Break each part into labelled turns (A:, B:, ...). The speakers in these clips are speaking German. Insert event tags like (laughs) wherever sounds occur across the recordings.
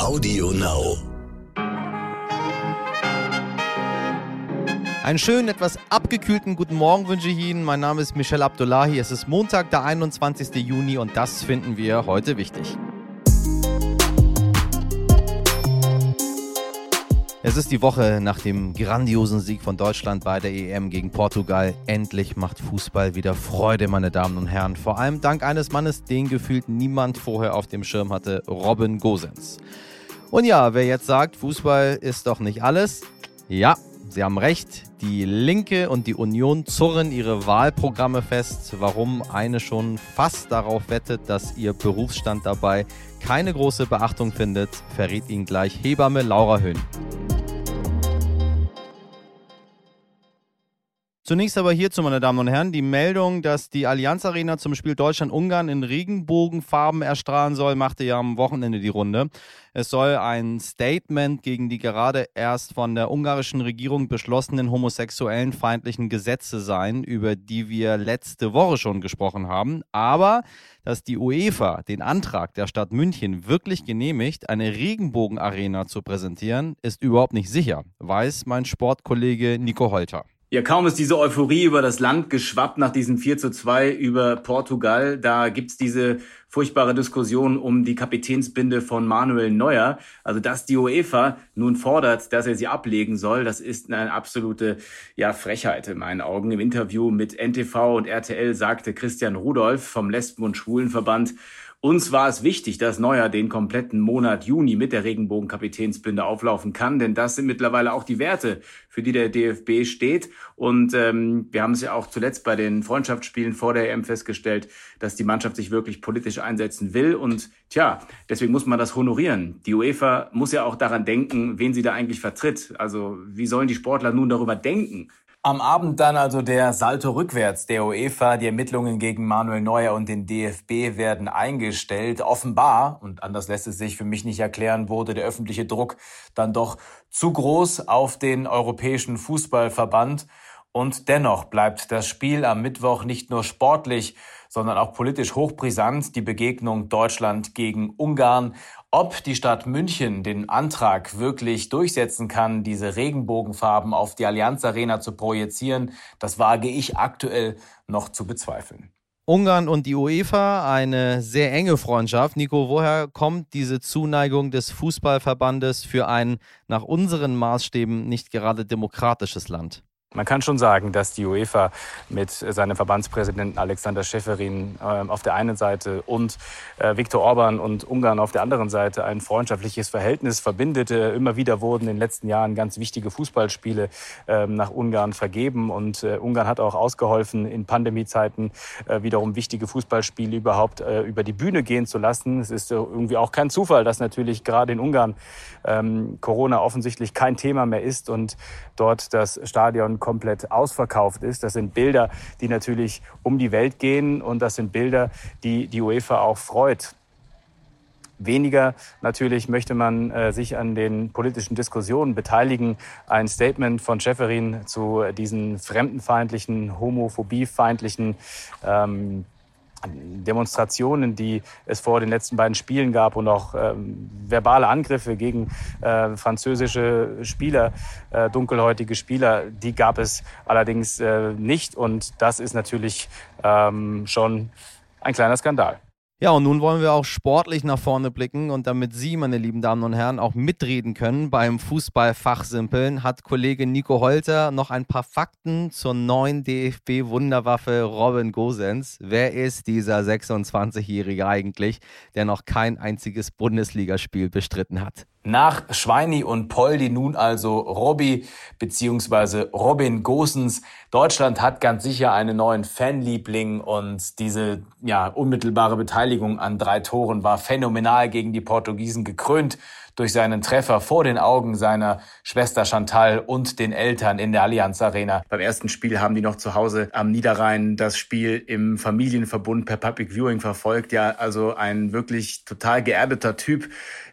A: Audio Now.
B: Einen schönen, etwas abgekühlten guten Morgen wünsche ich Ihnen. Mein Name ist Michel Abdullahi. Es ist Montag, der 21. Juni und das finden wir heute wichtig. Es ist die Woche nach dem grandiosen Sieg von Deutschland bei der EM gegen Portugal. Endlich macht Fußball wieder Freude, meine Damen und Herren. Vor allem dank eines Mannes, den gefühlt niemand vorher auf dem Schirm hatte, Robin Gosens. Und ja, wer jetzt sagt, Fußball ist doch nicht alles, ja, Sie haben recht, die Linke und die Union zurren ihre Wahlprogramme fest. Warum eine schon fast darauf wettet, dass ihr Berufsstand dabei keine große Beachtung findet, verrät Ihnen gleich Hebamme Laura Höhn. Zunächst aber hierzu, meine Damen und Herren, die Meldung, dass die Allianz Arena zum Spiel Deutschland-Ungarn in Regenbogenfarben erstrahlen soll, machte ja am Wochenende die Runde. Es soll ein Statement gegen die gerade erst von der ungarischen Regierung beschlossenen homosexuellen feindlichen Gesetze sein, über die wir letzte Woche schon gesprochen haben. Aber dass die UEFA den Antrag der Stadt München wirklich genehmigt, eine Regenbogenarena zu präsentieren, ist überhaupt nicht sicher, weiß mein Sportkollege Nico Holter.
C: Ja, kaum ist diese Euphorie über das Land geschwappt nach diesem 4 zu 2 über Portugal. Da gibt's diese furchtbare Diskussion um die Kapitänsbinde von Manuel Neuer. Also, dass die UEFA nun fordert, dass er sie ablegen soll, das ist eine absolute ja, Frechheit in meinen Augen. Im Interview mit NTV und RTL sagte Christian Rudolph vom Lesben- und Schwulenverband, uns war es wichtig, dass Neuer den kompletten Monat Juni mit der Regenbogenkapitänsbinde auflaufen kann, denn das sind mittlerweile auch die Werte, für die der DFB steht. Und ähm, wir haben es ja auch zuletzt bei den Freundschaftsspielen vor der EM festgestellt, dass die Mannschaft sich wirklich politisch einsetzen will. Und tja, deswegen muss man das honorieren. Die UEFA muss ja auch daran denken, wen sie da eigentlich vertritt. Also wie sollen die Sportler nun darüber denken,
D: am Abend dann also der Salto rückwärts der UEFA. Die Ermittlungen gegen Manuel Neuer und den DFB werden eingestellt. Offenbar, und anders lässt es sich für mich nicht erklären, wurde der öffentliche Druck dann doch zu groß auf den Europäischen Fußballverband. Und dennoch bleibt das Spiel am Mittwoch nicht nur sportlich, sondern auch politisch hochbrisant. Die Begegnung Deutschland gegen Ungarn. Ob die Stadt München den Antrag wirklich durchsetzen kann, diese Regenbogenfarben auf die Allianz Arena zu projizieren, das wage ich aktuell noch zu bezweifeln.
B: Ungarn und die UEFA, eine sehr enge Freundschaft. Nico, woher kommt diese Zuneigung des Fußballverbandes für ein nach unseren Maßstäben nicht gerade demokratisches Land?
D: Man kann schon sagen, dass die UEFA mit seinem Verbandspräsidenten Alexander Schäferin äh, auf der einen Seite und äh, Viktor Orban und Ungarn auf der anderen Seite ein freundschaftliches Verhältnis verbindet. Äh, immer wieder wurden in den letzten Jahren ganz wichtige Fußballspiele ähm, nach Ungarn vergeben und äh, Ungarn hat auch ausgeholfen, in Pandemiezeiten wiederum wichtige Fußballspiele überhaupt über die Bühne gehen zu lassen. Es ist irgendwie auch kein Zufall, dass natürlich gerade in Ungarn ähm, Corona offensichtlich kein Thema mehr ist und dort das Stadion komplett ausverkauft ist. Das sind Bilder, die natürlich um die Welt gehen und das sind Bilder, die die UEFA auch freut. Weniger natürlich möchte man äh, sich an den politischen Diskussionen beteiligen. Ein Statement von Schäferin zu diesen fremdenfeindlichen, homophobie-feindlichen ähm, Demonstrationen, die es vor den letzten beiden Spielen gab und auch ähm, verbale Angriffe gegen äh, französische Spieler, äh, dunkelhäutige Spieler, die gab es allerdings äh, nicht. Und das ist natürlich ähm, schon ein kleiner Skandal.
B: Ja, und nun wollen wir auch sportlich nach vorne blicken und damit Sie, meine lieben Damen und Herren, auch mitreden können beim Fußballfachsimpeln, hat Kollege Nico Holter noch ein paar Fakten zur neuen DFB-Wunderwaffe Robin Gosens. Wer ist dieser 26-Jährige eigentlich, der noch kein einziges Bundesligaspiel bestritten hat?
D: Nach Schweini und Poldi nun also Robby bzw. Robin Gosens. Deutschland hat ganz sicher einen neuen Fanliebling und diese ja, unmittelbare Beteiligung an drei Toren war phänomenal gegen die Portugiesen gekrönt durch seinen Treffer vor den Augen seiner Schwester Chantal und den Eltern in der Allianz Arena.
C: Beim ersten Spiel haben die noch zu Hause am Niederrhein das Spiel im Familienverbund per Public Viewing verfolgt. Ja, also ein wirklich total geerdeter Typ.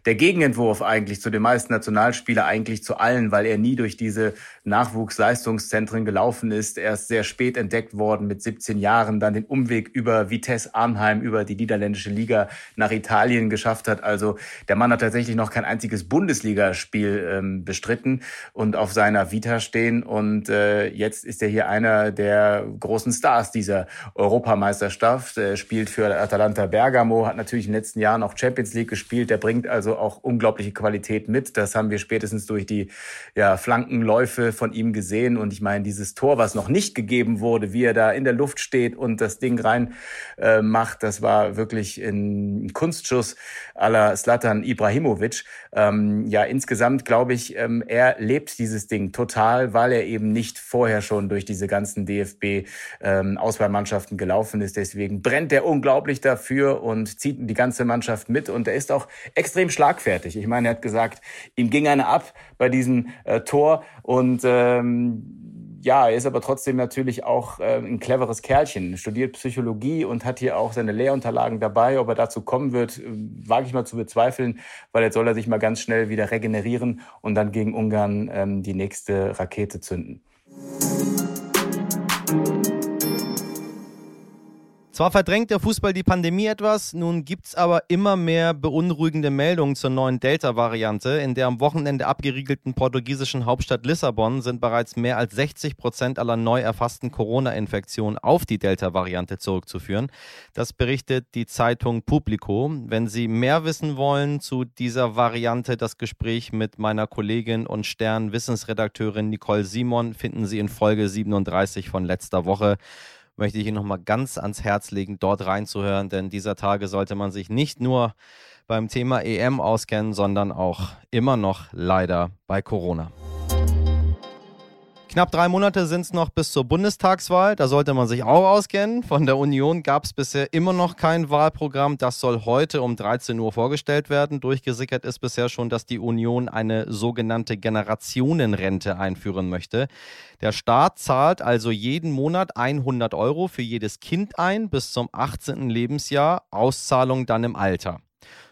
C: Der Gegenentwurf eigentlich zu den meisten Nationalspielern, eigentlich zu allen, weil er nie durch diese Nachwuchsleistungszentren gelaufen ist. Er ist sehr spät entdeckt worden mit 17 Jahren, dann den Umweg über Vitesse Arnheim, über die niederländische Liga nach Italien geschafft hat. Also der Mann hat tatsächlich noch kein
D: einziges Bundesligaspiel ähm, bestritten und auf seiner Vita stehen. Und äh, jetzt ist er hier einer der großen Stars dieser Europameisterschaft. Er spielt für Atalanta Bergamo, hat natürlich in den letzten Jahren auch Champions League gespielt. Der bringt also auch unglaubliche Qualität mit. Das haben wir spätestens durch die ja, Flankenläufe von ihm gesehen. Und ich meine, dieses Tor, was noch nicht gegeben wurde, wie er da in der Luft steht und das Ding rein äh, macht, das war wirklich ein Kunstschuss aller Slatan Ibrahimovic. Ähm, ja, insgesamt glaube ich, ähm, er lebt dieses Ding total, weil er eben nicht vorher schon durch diese ganzen DFB ähm, gelaufen ist. Deswegen brennt er unglaublich dafür und zieht die ganze Mannschaft mit. Und er ist auch extrem schlagfertig. Ich meine, er hat gesagt, ihm ging eine ab bei diesem äh, Tor und ähm, ja, er ist aber trotzdem natürlich auch äh, ein cleveres Kerlchen, studiert Psychologie und hat hier auch seine Lehrunterlagen dabei. Ob er dazu kommen wird, äh, wage ich mal zu bezweifeln, weil jetzt soll er sich mal ganz schnell wieder regenerieren und dann gegen Ungarn ähm, die nächste Rakete zünden.
B: Zwar verdrängt der Fußball die Pandemie etwas, nun gibt es aber immer mehr beunruhigende Meldungen zur neuen Delta-Variante. In der am Wochenende abgeriegelten portugiesischen Hauptstadt Lissabon sind bereits mehr als 60 Prozent aller neu erfassten Corona-Infektionen auf die Delta-Variante zurückzuführen. Das berichtet die Zeitung Publico. Wenn Sie mehr wissen wollen zu dieser Variante, das Gespräch mit meiner Kollegin und Stern-Wissensredakteurin Nicole Simon finden Sie in Folge 37 von letzter Woche möchte ich Ihnen nochmal ganz ans Herz legen, dort reinzuhören, denn dieser Tage sollte man sich nicht nur beim Thema EM auskennen, sondern auch immer noch leider bei Corona. Knapp drei Monate sind es noch bis zur Bundestagswahl. Da sollte man sich auch auskennen. Von der Union gab es bisher immer noch kein Wahlprogramm. Das soll heute um 13 Uhr vorgestellt werden. Durchgesickert ist bisher schon, dass die Union eine sogenannte Generationenrente einführen möchte. Der Staat zahlt also jeden Monat 100 Euro für jedes Kind ein bis zum 18. Lebensjahr. Auszahlung dann im Alter.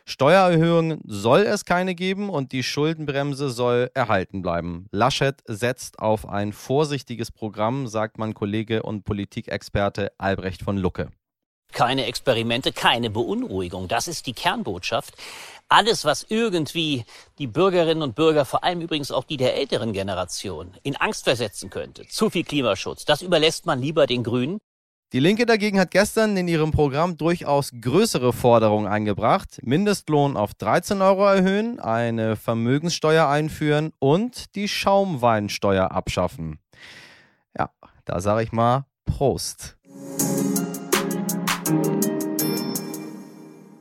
B: Steuererhöhungen soll es keine geben und die Schuldenbremse soll erhalten bleiben. Laschet setzt auf ein vorsichtiges Programm, sagt mein Kollege und Politikexperte Albrecht von Lucke.
E: Keine Experimente, keine Beunruhigung. Das ist die Kernbotschaft. Alles, was irgendwie die Bürgerinnen und Bürger, vor allem übrigens auch die der älteren Generation, in Angst versetzen könnte, zu viel Klimaschutz, das überlässt man lieber den Grünen.
B: Die Linke dagegen hat gestern in ihrem Programm durchaus größere Forderungen eingebracht. Mindestlohn auf 13 Euro erhöhen, eine Vermögenssteuer einführen und die Schaumweinsteuer abschaffen. Ja, da sage ich mal Prost.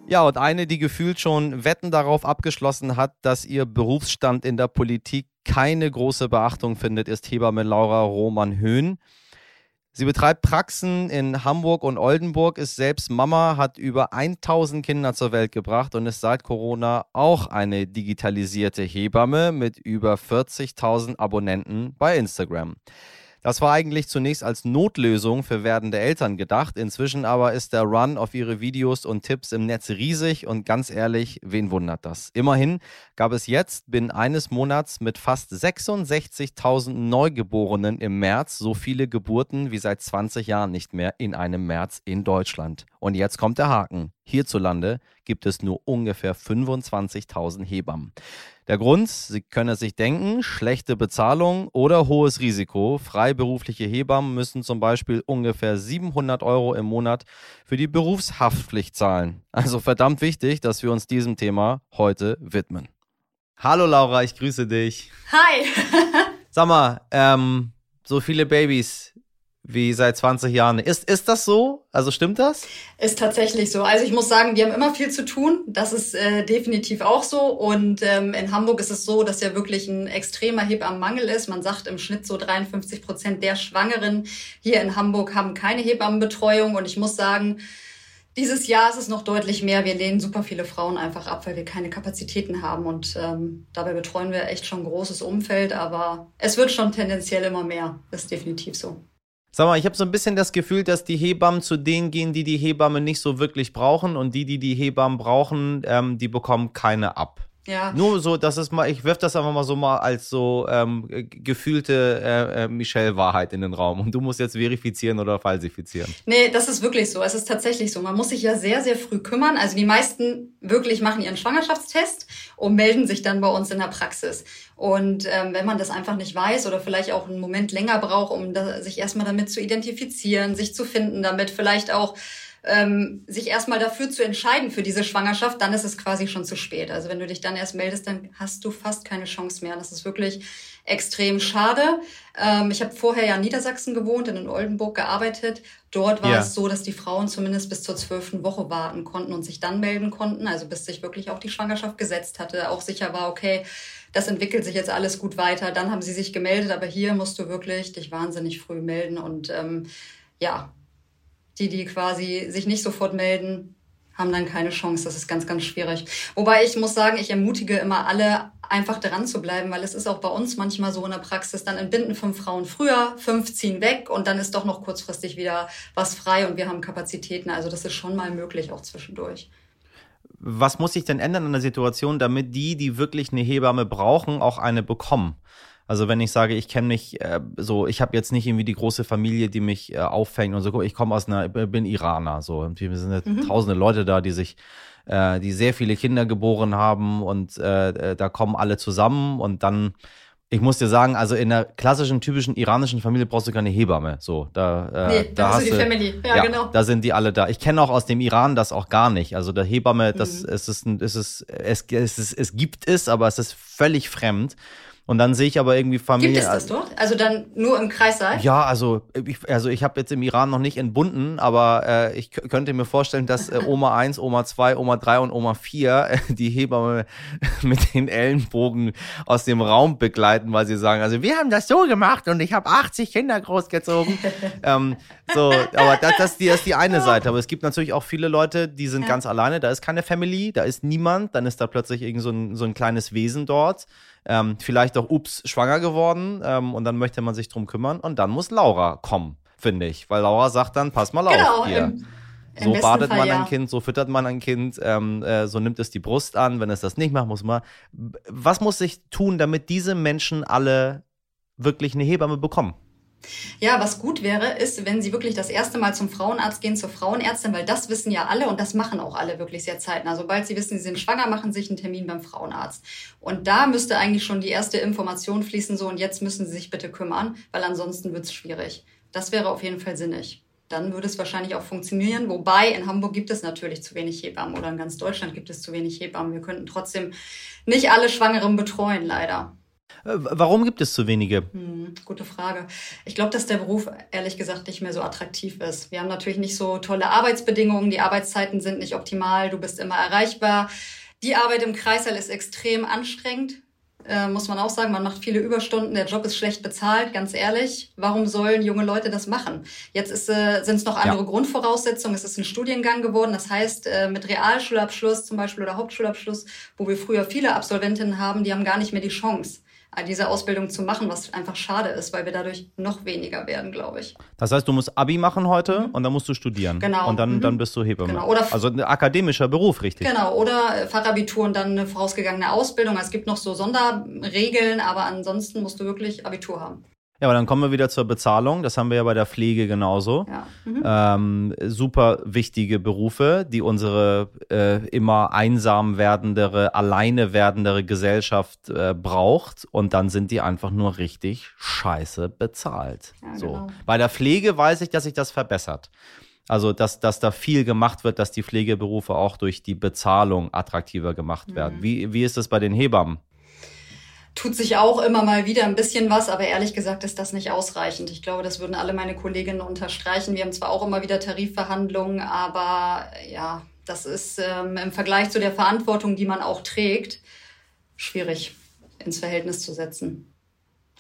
B: Ja, und eine, die gefühlt schon Wetten darauf abgeschlossen hat, dass ihr Berufsstand in der Politik keine große Beachtung findet, ist Hebamme Laura Roman-Höhn. Sie betreibt Praxen in Hamburg und Oldenburg, ist selbst Mama, hat über 1000 Kinder zur Welt gebracht und ist seit Corona auch eine digitalisierte Hebamme mit über 40.000 Abonnenten bei Instagram. Das war eigentlich zunächst als Notlösung für werdende Eltern gedacht. Inzwischen aber ist der Run auf ihre Videos und Tipps im Netz riesig und ganz ehrlich, wen wundert das? Immerhin gab es jetzt binnen eines Monats mit fast 66.000 Neugeborenen im März so viele Geburten wie seit 20 Jahren nicht mehr in einem März in Deutschland. Und jetzt kommt der Haken. Hierzulande gibt es nur ungefähr 25.000 Hebammen. Der Grund, Sie können es sich denken, schlechte Bezahlung oder hohes Risiko. Freiberufliche Hebammen müssen zum Beispiel ungefähr 700 Euro im Monat für die Berufshaftpflicht zahlen. Also verdammt wichtig, dass wir uns diesem Thema heute widmen. Hallo Laura, ich grüße dich.
F: Hi.
B: Sag mal, ähm, so viele Babys, wie seit 20 Jahren. Ist, ist das so? Also stimmt das?
F: Ist tatsächlich so. Also ich muss sagen, wir haben immer viel zu tun. Das ist äh, definitiv auch so. Und ähm, in Hamburg ist es so, dass ja wirklich ein extremer Hebammenmangel ist. Man sagt im Schnitt so 53 Prozent der Schwangeren hier in Hamburg haben keine Hebammenbetreuung. Und ich muss sagen, dieses Jahr ist es noch deutlich mehr. Wir lehnen super viele Frauen einfach ab, weil wir keine Kapazitäten haben. Und ähm, dabei betreuen wir echt schon ein großes Umfeld. Aber es wird schon tendenziell immer mehr. Das ist definitiv so.
B: Sag mal, ich habe so ein bisschen das Gefühl, dass die Hebammen zu denen gehen, die die Hebamme nicht so wirklich brauchen und die, die die Hebammen brauchen, ähm, die bekommen keine ab. Ja. Nur so, das ist mal, ich wirf das einfach mal so mal als so ähm, gefühlte äh, äh, Michelle-Wahrheit in den Raum. Und du musst jetzt verifizieren oder falsifizieren.
F: Nee, das ist wirklich so. Es ist tatsächlich so. Man muss sich ja sehr, sehr früh kümmern. Also die meisten wirklich machen ihren Schwangerschaftstest und melden sich dann bei uns in der Praxis. Und ähm, wenn man das einfach nicht weiß oder vielleicht auch einen Moment länger braucht, um da, sich erstmal damit zu identifizieren, sich zu finden, damit vielleicht auch ähm, sich erstmal dafür zu entscheiden für diese Schwangerschaft, dann ist es quasi schon zu spät. Also wenn du dich dann erst meldest, dann hast du fast keine Chance mehr. Das ist wirklich extrem schade. Ähm, ich habe vorher ja in Niedersachsen gewohnt, in Oldenburg gearbeitet. Dort war ja. es so, dass die Frauen zumindest bis zur zwölften Woche warten konnten und sich dann melden konnten. Also bis sich wirklich auch die Schwangerschaft gesetzt hatte, auch sicher war, okay, das entwickelt sich jetzt alles gut weiter. Dann haben sie sich gemeldet, aber hier musst du wirklich dich wahnsinnig früh melden und ähm, ja, die, die quasi sich nicht sofort melden, haben dann keine Chance. Das ist ganz, ganz schwierig. Wobei ich muss sagen, ich ermutige immer alle, einfach dran zu bleiben, weil es ist auch bei uns manchmal so in der Praxis, dann entbinden fünf Frauen früher, fünf ziehen weg und dann ist doch noch kurzfristig wieder was frei und wir haben Kapazitäten. Also das ist schon mal möglich, auch zwischendurch.
B: Was muss sich denn ändern in der Situation, damit die, die wirklich eine Hebamme brauchen, auch eine bekommen? Also wenn ich sage, ich kenne mich äh, so, ich habe jetzt nicht irgendwie die große Familie, die mich äh, auffängt und so, ich komme aus einer, bin Iraner, so, wir sind mhm. tausende Leute da, die sich, äh, die sehr viele Kinder geboren haben und äh, äh, da kommen alle zusammen und dann ich muss dir sagen, also in einer klassischen, typischen iranischen Familie brauchst du keine Hebamme. So, da, äh, nee, da, da hast du die Family. Ja, ja, genau. Da sind die alle da. Ich kenne auch aus dem Iran das auch gar nicht. Also der Hebamme, das mhm. es ist, es ist, es, es, es, es gibt es, aber es ist völlig fremd. Und dann sehe ich aber irgendwie Familie.
F: Gibt es das dort? Also dann nur im Kreissaal?
B: Ja, also ich, also ich habe jetzt im Iran noch nicht entbunden, aber äh, ich könnte mir vorstellen, dass äh, Oma 1, Oma 2, Oma 3 und Oma 4 äh, die Hebamme (laughs) mit den Ellenbogen aus dem Raum begleiten, weil sie sagen, also wir haben das so gemacht und ich habe 80 Kinder großgezogen. (laughs) ähm, so, aber das, das, die, das ist die eine Seite. Aber es gibt natürlich auch viele Leute, die sind ja. ganz alleine, da ist keine Family, da ist niemand, dann ist da plötzlich irgend so ein, so ein kleines Wesen dort ähm, vielleicht auch, ups, schwanger geworden ähm, und dann möchte man sich drum kümmern und dann muss Laura kommen, finde ich, weil Laura sagt dann, pass mal genau, auf hier. Im, im so badet Fall, man ein ja. Kind, so füttert man ein Kind, ähm, äh, so nimmt es die Brust an. Wenn es das nicht macht, muss man. Was muss sich tun, damit diese Menschen alle wirklich eine Hebamme bekommen?
F: Ja, was gut wäre, ist, wenn Sie wirklich das erste Mal zum Frauenarzt gehen, zur Frauenärztin, weil das wissen ja alle und das machen auch alle wirklich sehr zeitnah. Sobald Sie wissen, Sie sind schwanger, machen Sie sich einen Termin beim Frauenarzt. Und da müsste eigentlich schon die erste Information fließen, so und jetzt müssen Sie sich bitte kümmern, weil ansonsten wird es schwierig. Das wäre auf jeden Fall sinnig. Dann würde es wahrscheinlich auch funktionieren. Wobei in Hamburg gibt es natürlich zu wenig Hebammen oder in ganz Deutschland gibt es zu wenig Hebammen. Wir könnten trotzdem nicht alle Schwangeren betreuen, leider.
B: Äh, warum gibt es zu wenige?
F: Hm, gute Frage. Ich glaube, dass der Beruf ehrlich gesagt nicht mehr so attraktiv ist. Wir haben natürlich nicht so tolle Arbeitsbedingungen, die Arbeitszeiten sind nicht optimal, du bist immer erreichbar. Die Arbeit im Kreißsaal ist extrem anstrengend, äh, muss man auch sagen. Man macht viele Überstunden, der Job ist schlecht bezahlt, ganz ehrlich. Warum sollen junge Leute das machen? Jetzt äh, sind es noch andere ja. Grundvoraussetzungen. Es ist ein Studiengang geworden. Das heißt, äh, mit Realschulabschluss zum Beispiel oder Hauptschulabschluss, wo wir früher viele Absolventinnen haben, die haben gar nicht mehr die Chance diese Ausbildung zu machen, was einfach schade ist, weil wir dadurch noch weniger werden, glaube ich.
B: Das heißt, du musst Abi machen heute mhm. und dann musst du studieren. Genau. Und dann, mhm. dann bist du Hebamme. Genau. Oder also ein akademischer Beruf, richtig?
F: Genau. Oder Fachabitur und dann eine vorausgegangene Ausbildung. Es gibt noch so Sonderregeln, aber ansonsten musst du wirklich Abitur haben.
B: Ja, aber dann kommen wir wieder zur Bezahlung. Das haben wir ja bei der Pflege genauso. Ja. Mhm. Ähm, super wichtige Berufe, die unsere äh, immer einsam werdendere, alleine werdendere Gesellschaft äh, braucht. Und dann sind die einfach nur richtig scheiße bezahlt. Ja, so. Genau. Bei der Pflege weiß ich, dass sich das verbessert. Also, dass, dass da viel gemacht wird, dass die Pflegeberufe auch durch die Bezahlung attraktiver gemacht mhm. werden. Wie, wie ist das bei den Hebammen?
F: Tut sich auch immer mal wieder ein bisschen was, aber ehrlich gesagt ist das nicht ausreichend. Ich glaube, das würden alle meine Kolleginnen unterstreichen. Wir haben zwar auch immer wieder Tarifverhandlungen, aber ja, das ist ähm, im Vergleich zu der Verantwortung, die man auch trägt, schwierig ins Verhältnis zu setzen.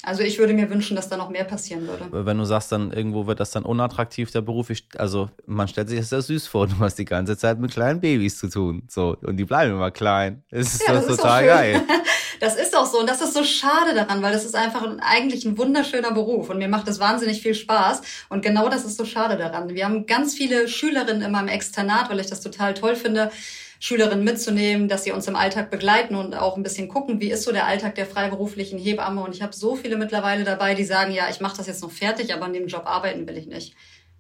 F: Also ich würde mir wünschen, dass da noch mehr passieren würde.
B: Wenn du sagst, dann irgendwo wird das dann unattraktiv, der Beruf. Ich, also man stellt sich das sehr süß vor. Du hast die ganze Zeit mit kleinen Babys zu tun. So, und die bleiben immer klein. Das ist ja, das total geil. (laughs)
F: Das ist auch so und das ist so schade daran, weil das ist einfach eigentlich ein wunderschöner Beruf und mir macht das wahnsinnig viel Spaß und genau das ist so schade daran. Wir haben ganz viele Schülerinnen in meinem Externat, weil ich das total toll finde, Schülerinnen mitzunehmen, dass sie uns im Alltag begleiten und auch ein bisschen gucken, wie ist so der Alltag der freiberuflichen Hebamme. Und ich habe so viele mittlerweile dabei, die sagen, ja, ich mache das jetzt noch fertig, aber an dem Job arbeiten will ich nicht.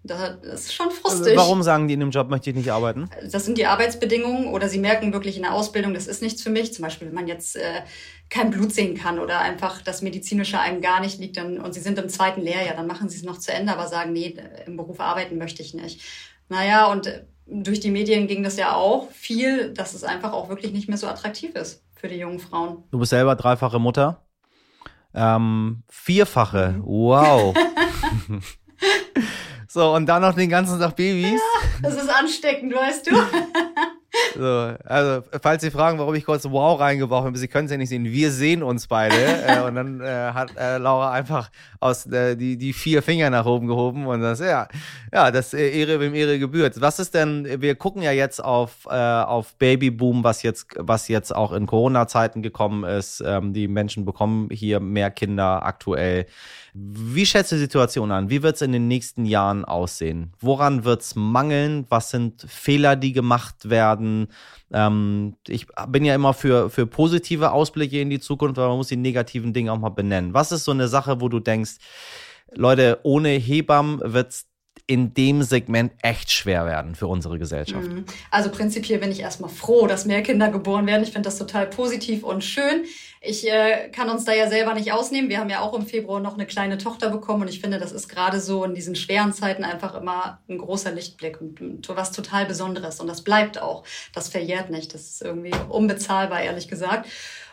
F: Das ist schon frustig.
B: Warum sagen die in dem Job möchte ich nicht arbeiten?
F: Das sind die Arbeitsbedingungen oder sie merken wirklich in der Ausbildung, das ist nichts für mich. Zum Beispiel, wenn man jetzt äh, kein Blut sehen kann oder einfach das Medizinische einem gar nicht liegt dann, und sie sind im zweiten Lehrjahr, dann machen sie es noch zu Ende, aber sagen, nee, im Beruf arbeiten möchte ich nicht. Naja, und äh, durch die Medien ging das ja auch viel, dass es einfach auch wirklich nicht mehr so attraktiv ist für die jungen Frauen.
B: Du bist selber dreifache Mutter. Ähm, vierfache, wow. (laughs) (laughs) So, und dann noch den ganzen Tag Babys. Ja,
F: das ist ansteckend, weißt du. (laughs)
B: So, also, falls Sie fragen, warum ich kurz Wow reingebracht habe, Sie können es ja nicht sehen. Wir sehen uns beide. äh, (laughs) und dann äh, hat äh, Laura einfach aus äh, die, die vier Finger nach oben gehoben und das, ja, ja, das äh, Ehre wem Ehre gebührt. Was ist denn, wir gucken ja jetzt auf, äh, auf Babyboom, was jetzt, was jetzt auch in Corona-Zeiten gekommen ist. Ähm, die Menschen bekommen hier mehr Kinder aktuell. Wie schätzt du die Situation an? Wie wird es in den nächsten Jahren aussehen? Woran wird es mangeln? Was sind Fehler, die gemacht werden? Ähm, ich bin ja immer für, für positive Ausblicke in die Zukunft, aber man muss die negativen Dinge auch mal benennen. Was ist so eine Sache, wo du denkst, Leute, ohne Hebammen wird es in dem Segment echt schwer werden für unsere Gesellschaft. Mhm.
F: Also prinzipiell bin ich erstmal froh, dass mehr Kinder geboren werden. Ich finde das total positiv und schön. Ich äh, kann uns da ja selber nicht ausnehmen. Wir haben ja auch im Februar noch eine kleine Tochter bekommen und ich finde, das ist gerade so in diesen schweren Zeiten einfach immer ein großer Lichtblick und was total Besonderes. Und das bleibt auch. Das verjährt nicht. Das ist irgendwie unbezahlbar, ehrlich gesagt.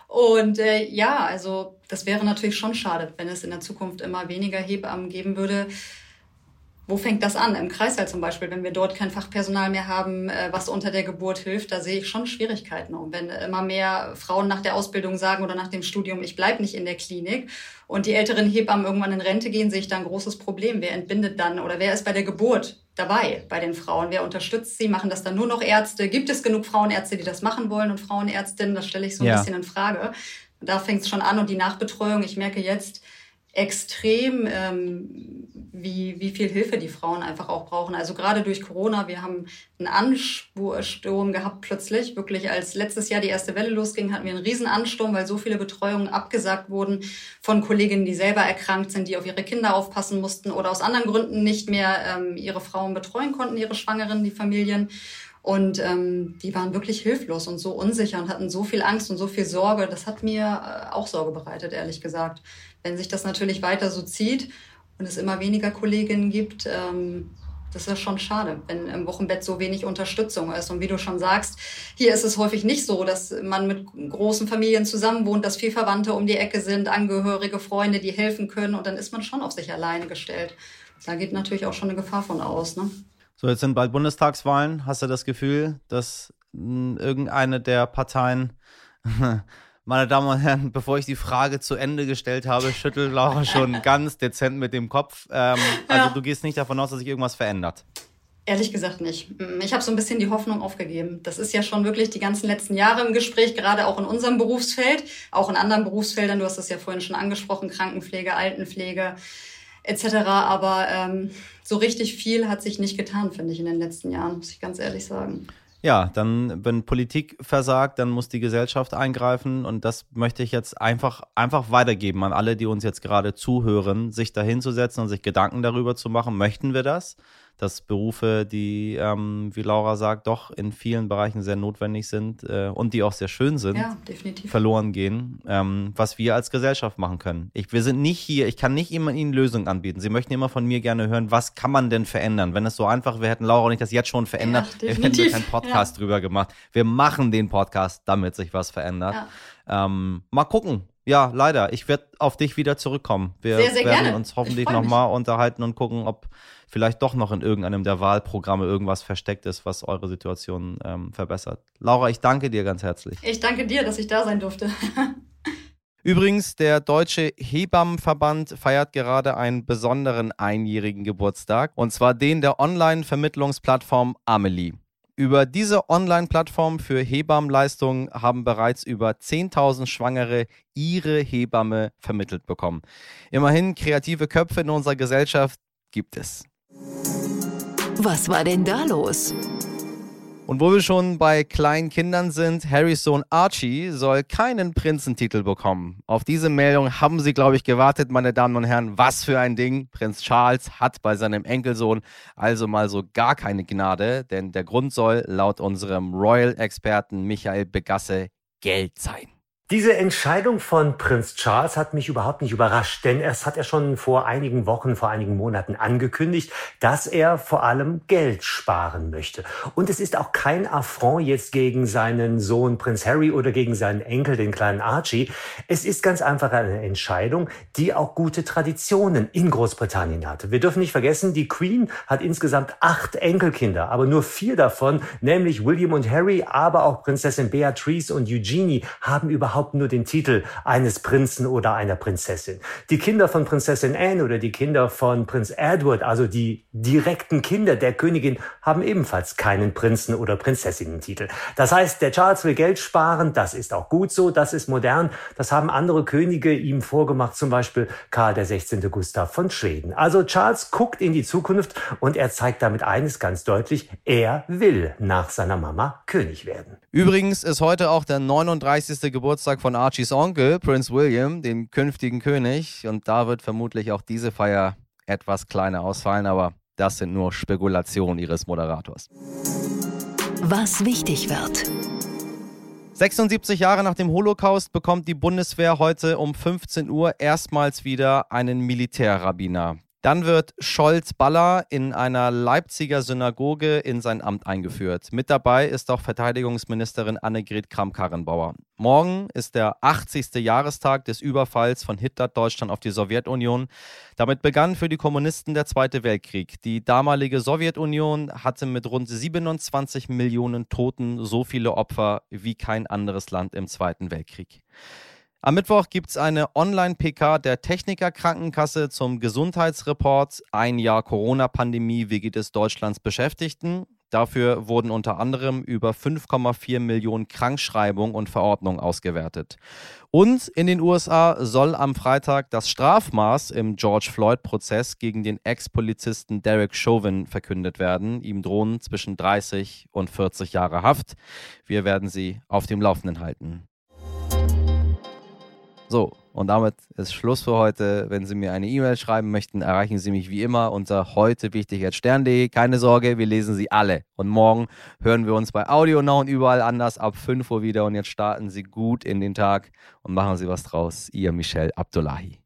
F: Und äh, ja, also das wäre natürlich schon schade, wenn es in der Zukunft immer weniger Hebammen geben würde wo fängt das an? Im Kreißsaal zum Beispiel, wenn wir dort kein Fachpersonal mehr haben, äh, was unter der Geburt hilft, da sehe ich schon Schwierigkeiten. Und wenn immer mehr Frauen nach der Ausbildung sagen oder nach dem Studium, ich bleibe nicht in der Klinik und die älteren Hebammen irgendwann in Rente gehen, sehe ich da ein großes Problem. Wer entbindet dann oder wer ist bei der Geburt dabei bei den Frauen? Wer unterstützt sie? Machen das dann nur noch Ärzte? Gibt es genug Frauenärzte, die das machen wollen und Frauenärztinnen? Das stelle ich so ein ja. bisschen in Frage. Da fängt es schon an und die Nachbetreuung. Ich merke jetzt, extrem, ähm, wie, wie viel Hilfe die Frauen einfach auch brauchen. Also gerade durch Corona, wir haben einen Ansturm gehabt plötzlich. Wirklich als letztes Jahr die erste Welle losging, hatten wir einen riesen Ansturm, weil so viele Betreuungen abgesagt wurden von Kolleginnen, die selber erkrankt sind, die auf ihre Kinder aufpassen mussten oder aus anderen Gründen nicht mehr ähm, ihre Frauen betreuen konnten, ihre Schwangeren, die Familien. Und ähm, die waren wirklich hilflos und so unsicher und hatten so viel Angst und so viel Sorge. Das hat mir äh, auch Sorge bereitet, ehrlich gesagt. Wenn sich das natürlich weiter so zieht und es immer weniger Kolleginnen gibt, ähm, das ist schon schade, wenn im Wochenbett so wenig Unterstützung ist. Und wie du schon sagst, hier ist es häufig nicht so, dass man mit großen Familien zusammenwohnt, dass viel Verwandte um die Ecke sind, Angehörige, Freunde, die helfen können. Und dann ist man schon auf sich alleine gestellt. Da geht natürlich auch schon eine Gefahr von aus. Ne?
B: So, jetzt sind bald Bundestagswahlen. Hast du das Gefühl, dass hm, irgendeine der Parteien, (laughs) meine Damen und Herren, bevor ich die Frage zu Ende gestellt habe, schüttelt Laura schon (laughs) ganz dezent mit dem Kopf. Ähm, also ja. du gehst nicht davon aus, dass sich irgendwas verändert.
F: Ehrlich gesagt nicht. Hm, ich habe so ein bisschen die Hoffnung aufgegeben. Das ist ja schon wirklich die ganzen letzten Jahre im Gespräch, gerade auch in unserem Berufsfeld, auch in anderen Berufsfeldern. Du hast es ja vorhin schon angesprochen, Krankenpflege, Altenpflege etc. Aber ähm, so richtig viel hat sich nicht getan, finde ich, in den letzten Jahren, muss ich ganz ehrlich sagen.
B: Ja, dann, wenn Politik versagt, dann muss die Gesellschaft eingreifen und das möchte ich jetzt einfach, einfach weitergeben an alle, die uns jetzt gerade zuhören, sich dahinzusetzen und sich Gedanken darüber zu machen, möchten wir das? Dass Berufe, die, ähm, wie Laura sagt, doch in vielen Bereichen sehr notwendig sind äh, und die auch sehr schön sind,
F: ja,
B: verloren gehen, ähm, was wir als Gesellschaft machen können. Ich, wir sind nicht hier, ich kann nicht immer Ihnen Lösungen anbieten. Sie möchten immer von mir gerne hören, was kann man denn verändern? Wenn es so einfach wäre, hätten Laura und ich das jetzt schon verändert, ja, hätten wir keinen Podcast ja. drüber gemacht. Wir machen den Podcast, damit sich was verändert. Ähm, mal gucken, ja, leider. Ich werde auf dich wieder zurückkommen. Wir sehr, sehr werden gerne. uns hoffentlich nochmal unterhalten und gucken, ob vielleicht doch noch in irgendeinem der Wahlprogramme irgendwas versteckt ist, was eure Situation ähm, verbessert. Laura, ich danke dir ganz herzlich.
F: Ich danke dir, dass ich da sein durfte. (laughs)
B: Übrigens, der Deutsche Hebammenverband feiert gerade einen besonderen einjährigen Geburtstag, und zwar den der Online-Vermittlungsplattform Amelie. Über diese Online-Plattform für Hebammenleistungen haben bereits über 10.000 Schwangere ihre Hebamme vermittelt bekommen. Immerhin kreative Köpfe in unserer Gesellschaft gibt es.
A: Was war denn da los?
B: Und wo wir schon bei kleinen Kindern sind, Harrys Sohn Archie soll keinen Prinzentitel bekommen. Auf diese Meldung haben Sie, glaube ich, gewartet, meine Damen und Herren. Was für ein Ding. Prinz Charles hat bei seinem Enkelsohn also mal so gar keine Gnade, denn der Grund soll laut unserem Royal-Experten Michael Begasse Geld sein.
A: Diese Entscheidung von Prinz Charles hat mich überhaupt nicht überrascht, denn es hat er schon vor einigen Wochen, vor einigen Monaten angekündigt, dass er vor allem Geld sparen möchte. Und es ist auch kein Affront jetzt gegen seinen Sohn Prinz Harry oder gegen seinen Enkel, den kleinen Archie. Es ist ganz einfach eine Entscheidung, die auch gute Traditionen in Großbritannien hatte. Wir dürfen nicht vergessen, die Queen hat insgesamt acht Enkelkinder, aber nur vier davon, nämlich William und Harry, aber auch Prinzessin Beatrice und Eugenie, haben überhaupt überhaupt nur den Titel eines Prinzen oder einer Prinzessin. Die Kinder von Prinzessin Anne oder die Kinder von Prinz Edward, also die direkten Kinder der Königin, haben ebenfalls keinen Prinzen- oder Prinzessinnentitel. Das heißt, der Charles will Geld sparen, das ist auch gut so, das ist modern, das haben andere Könige ihm vorgemacht, zum Beispiel Karl 16. Gustav von Schweden. Also Charles guckt in die Zukunft und er zeigt damit eines ganz deutlich, er will nach seiner Mama König werden.
B: Übrigens ist heute auch der 39. Geburtstag von Archies Onkel, Prince William, dem künftigen König. Und da wird vermutlich auch diese Feier etwas kleiner ausfallen, aber das sind nur Spekulationen ihres Moderators.
G: Was wichtig wird.
B: 76 Jahre nach dem Holocaust bekommt die Bundeswehr heute um 15 Uhr erstmals wieder einen Militärrabbiner. Dann wird Scholz Baller in einer Leipziger Synagoge in sein Amt eingeführt. Mit dabei ist auch Verteidigungsministerin Annegret Kramp-Karrenbauer. Morgen ist der 80. Jahrestag des Überfalls von Hitler-Deutschland auf die Sowjetunion. Damit begann für die Kommunisten der Zweite Weltkrieg. Die damalige Sowjetunion hatte mit rund 27 Millionen Toten so viele Opfer wie kein anderes Land im Zweiten Weltkrieg. Am Mittwoch gibt es eine Online-PK der Techniker Krankenkasse zum Gesundheitsreport Ein Jahr Corona-Pandemie, wie geht es Deutschlands Beschäftigten? Dafür wurden unter anderem über 5,4 Millionen Krankschreibungen und Verordnungen ausgewertet. Und in den USA soll am Freitag das Strafmaß im George Floyd-Prozess gegen den Ex-Polizisten Derek Chauvin verkündet werden. Ihm drohen zwischen 30 und 40 Jahre Haft. Wir werden Sie auf dem Laufenden halten. So, und damit ist Schluss für heute. Wenn Sie mir eine E-Mail schreiben möchten, erreichen Sie mich wie immer unter heute wichtig stern.de. Keine Sorge, wir lesen sie alle. Und morgen hören wir uns bei Audio Now und überall anders ab 5 Uhr wieder. Und jetzt starten Sie gut in den Tag und machen Sie was draus. Ihr Michel Abdullahi.